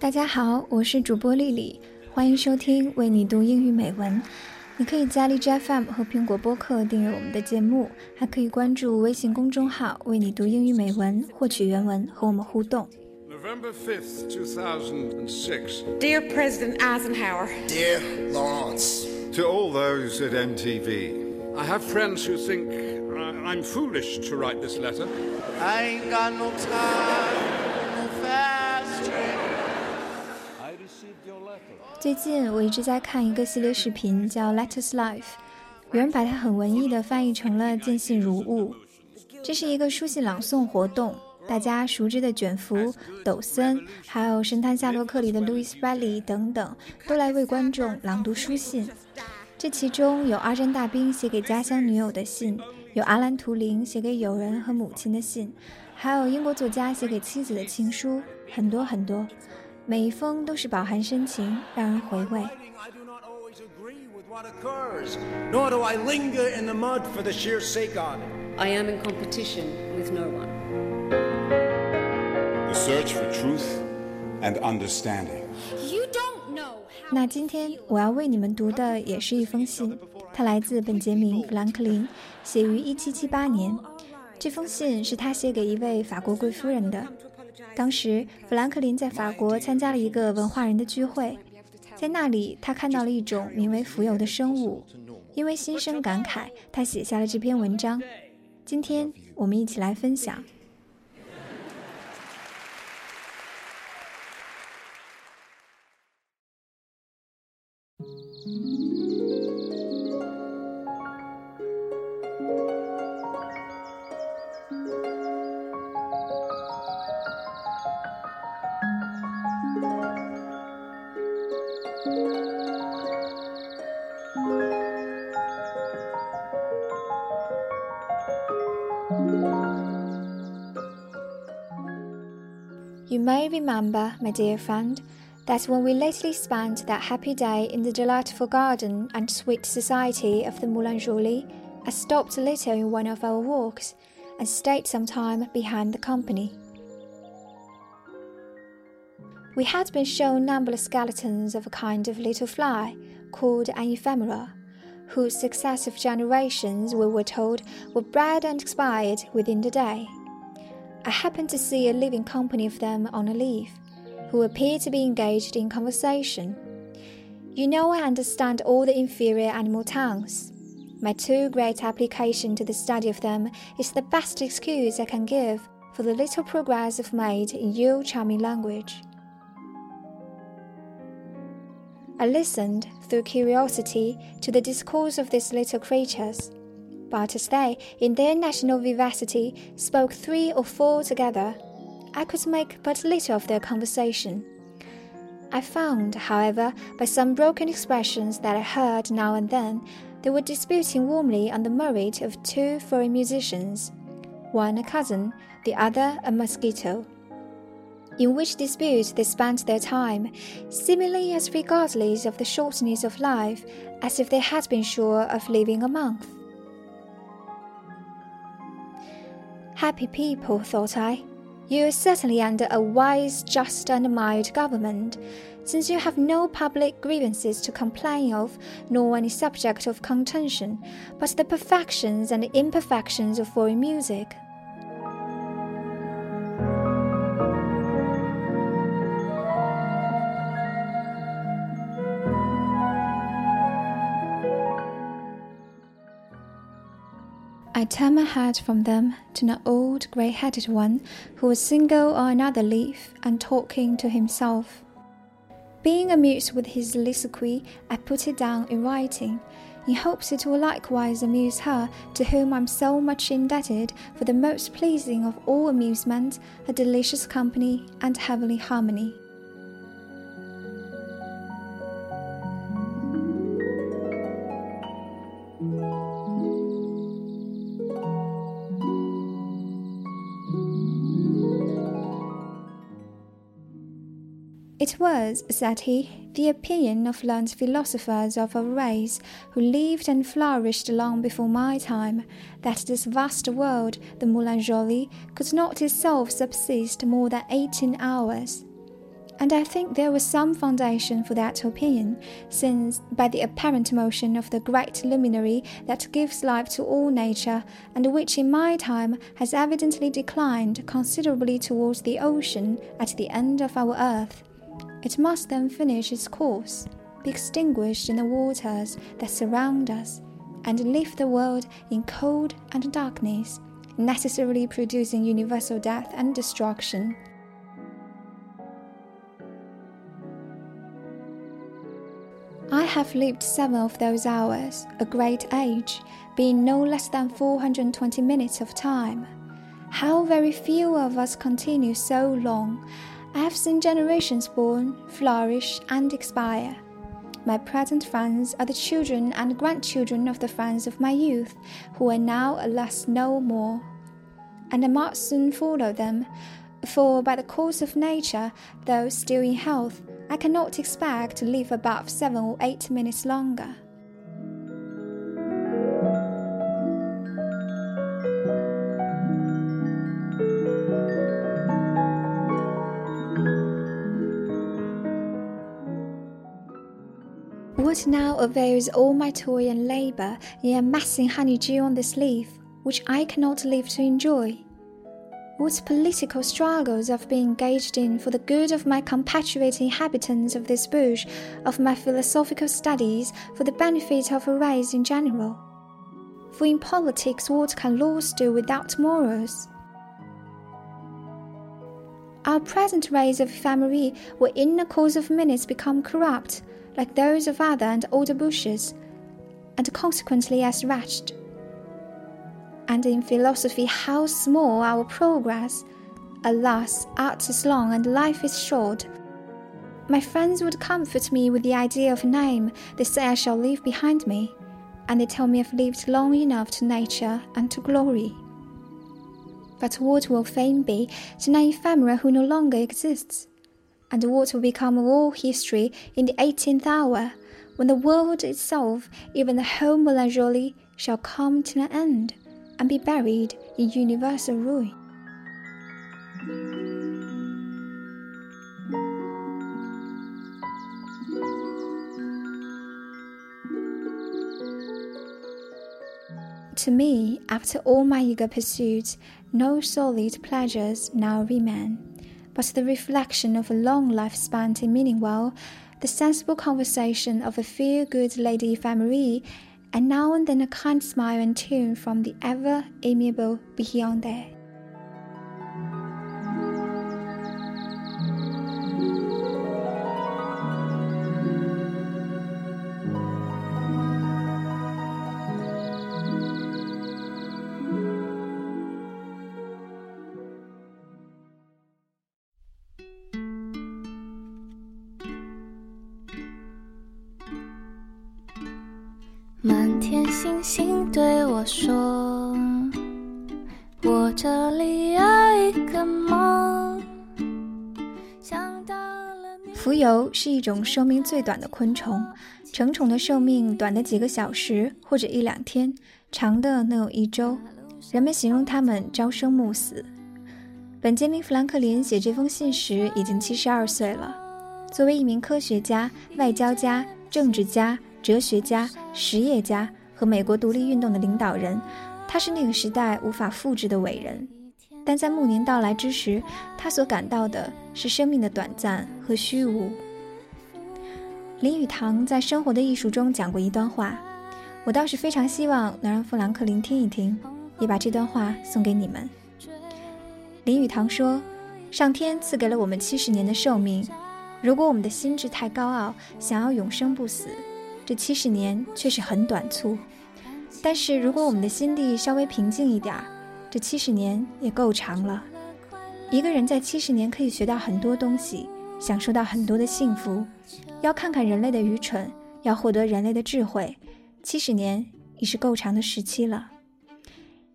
大家好，我是主播丽丽，欢迎收听为你读英语美文。你可以在荔枝 FM 和苹果播客订阅我们的节目，还可以关注微信公众号“为你读英语美文”，获取原文和我们互动。November 5th, 2006. Dear President Eisenhower, Dear Lawrence, To all those at MTV, I have friends who think I'm foolish to write this letter. I ain't got no time, no fast train. I received your letter. 最近我一直在看一个系列视频，叫《Letters Life》，有人把它很文艺的翻译成了“见信如晤”。这是一个书信朗诵活动，大家熟知的卷福、抖森，还有神探夏洛克里的 Louis Velli 等等，都来为观众朗读书信。这其中有二战大兵写给家乡女友的信，有阿兰图灵写给友人和母亲的信，还有英国作家写给妻子的情书，很多很多。每一封都是饱含深情，让人回味。I am in competition with no one。The search for truth and understanding. You don't know 那今天我要为你们读的也是一封信，它来自本杰明·富兰克林，写于1778年。这封信是他写给一位法国贵夫人的。当时，富兰克林在法国参加了一个文化人的聚会，在那里他看到了一种名为浮游的生物，因为心生感慨，他写下了这篇文章。今天我们一起来分享。May remember, my dear friend, that when we lately spent that happy day in the delightful garden and sweet society of the Moulin Joly, I stopped a little in one of our walks and stayed some time behind the company. We had been shown numberless skeletons of a kind of little fly called an ephemera, whose successive generations, we were told, were bred and expired within the day. I happened to see a living company of them on a leaf, who appeared to be engaged in conversation. You know, I understand all the inferior animal tongues. My too great application to the study of them is the best excuse I can give for the little progress I've made in your charming language. I listened, through curiosity, to the discourse of these little creatures but as they, in their national vivacity, spoke three or four together, I could make but little of their conversation. I found, however, by some broken expressions that I heard now and then, they were disputing warmly on the merit of two foreign musicians, one a cousin, the other a mosquito. In which dispute they spent their time, seemingly as regardless of the shortness of life as if they had been sure of living a month. Happy people, thought I. You are certainly under a wise, just, and mild government, since you have no public grievances to complain of, nor any subject of contention, but the perfections and imperfections of foreign music. I turned my head from them to an old grey headed one who was single on another leaf and talking to himself. Being amused with his soliloquy, I put it down in writing, in hopes it will likewise amuse her to whom I'm so much indebted for the most pleasing of all amusement, a delicious company, and heavenly harmony. It was, said he, the opinion of learned philosophers of our race who lived and flourished long before my time that this vast world, the Moulin Joly, could not itself subsist more than eighteen hours. And I think there was some foundation for that opinion, since, by the apparent motion of the great luminary that gives life to all nature, and which in my time has evidently declined considerably towards the ocean at the end of our earth, it must then finish its course, be extinguished in the waters that surround us, and leave the world in cold and darkness, necessarily producing universal death and destruction. I have lived seven of those hours, a great age, being no less than 420 minutes of time. How very few of us continue so long! I have seen generations born, flourish, and expire. My present friends are the children and grandchildren of the friends of my youth, who are now, alas, no more. And I must soon follow them, for by the course of nature, though still in health, I cannot expect to live above seven or eight minutes longer. What now avails all my toil and labor in amassing honeydew on this leaf, which I cannot live to enjoy? What political struggles I've been engaged in for the good of my compatriot inhabitants of this bush, of my philosophical studies for the benefit of a race in general. For in politics, what can laws do without morals? Our present race of ephemeræ will in the course of minutes become corrupt, like those of other and older bushes, and consequently as wretched and in philosophy how small our progress. Alas, art is long and life is short. My friends would comfort me with the idea of a name they say I shall leave behind me, and they tell me I've lived long enough to nature and to glory. But what will fame be to an ephemera who no longer exists? And what will become all history in the eighteenth hour, when the world itself, even the whole Moulin Joly, shall come to an end? and be buried in universal ruin. To me, after all my eager pursuits, no solid pleasures now remain, but the reflection of a long life spent in meaning well, the sensible conversation of a fair good lady ephemeræ, and now and then a kind smile and tune from the ever amiable Beyonce. 蜉蝣是一种寿命最短的昆虫，成虫的寿命短的几个小时或者一两天，长的能有一周。人们形容它们朝生暮死。本杰明·富兰克林写这封信时已经七十二岁了。作为一名科学家、外交家、政治家、哲学家、实业家。和美国独立运动的领导人，他是那个时代无法复制的伟人。但在暮年到来之时，他所感到的是生命的短暂和虚无。林语堂在《生活的艺术》中讲过一段话，我倒是非常希望能让富兰克林听一听，也把这段话送给你们。林语堂说：“上天赐给了我们七十年的寿命，如果我们的心智太高傲，想要永生不死，这七十年却是很短促。”但是如果我们的心地稍微平静一点儿，这七十年也够长了。一个人在七十年可以学到很多东西，享受到很多的幸福。要看看人类的愚蠢，要获得人类的智慧，七十年已是够长的时期了。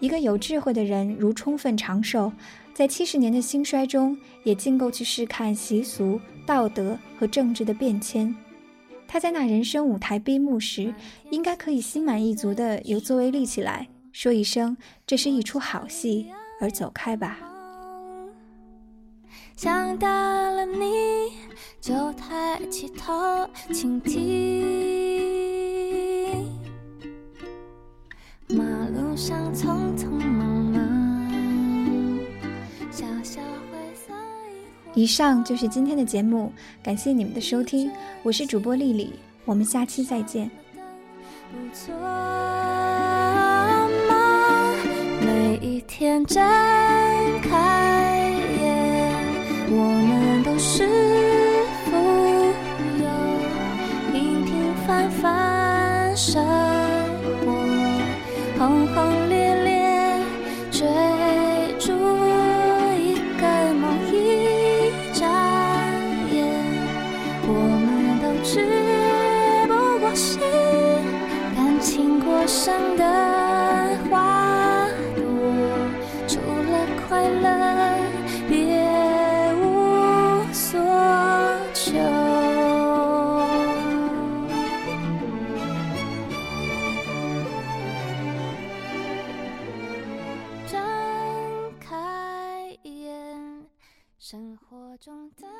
一个有智慧的人如充分长寿，在七十年的兴衰中，也尽够去试看习俗、道德和政治的变迁。他在那人生舞台闭幕时，应该可以心满意足的由座位立起来，说一声：“这是一出好戏”，而走开吧。想到了你，就抬起头倾听。马路上匆匆以上就是今天的节目，感谢你们的收听，我是主播丽丽，我们下期再见。不错？每一天睁开眼，我们都是富有，平平凡凡生活，轰轰烈烈上的花朵，除了快乐，别无所求。睁开眼，生活中的。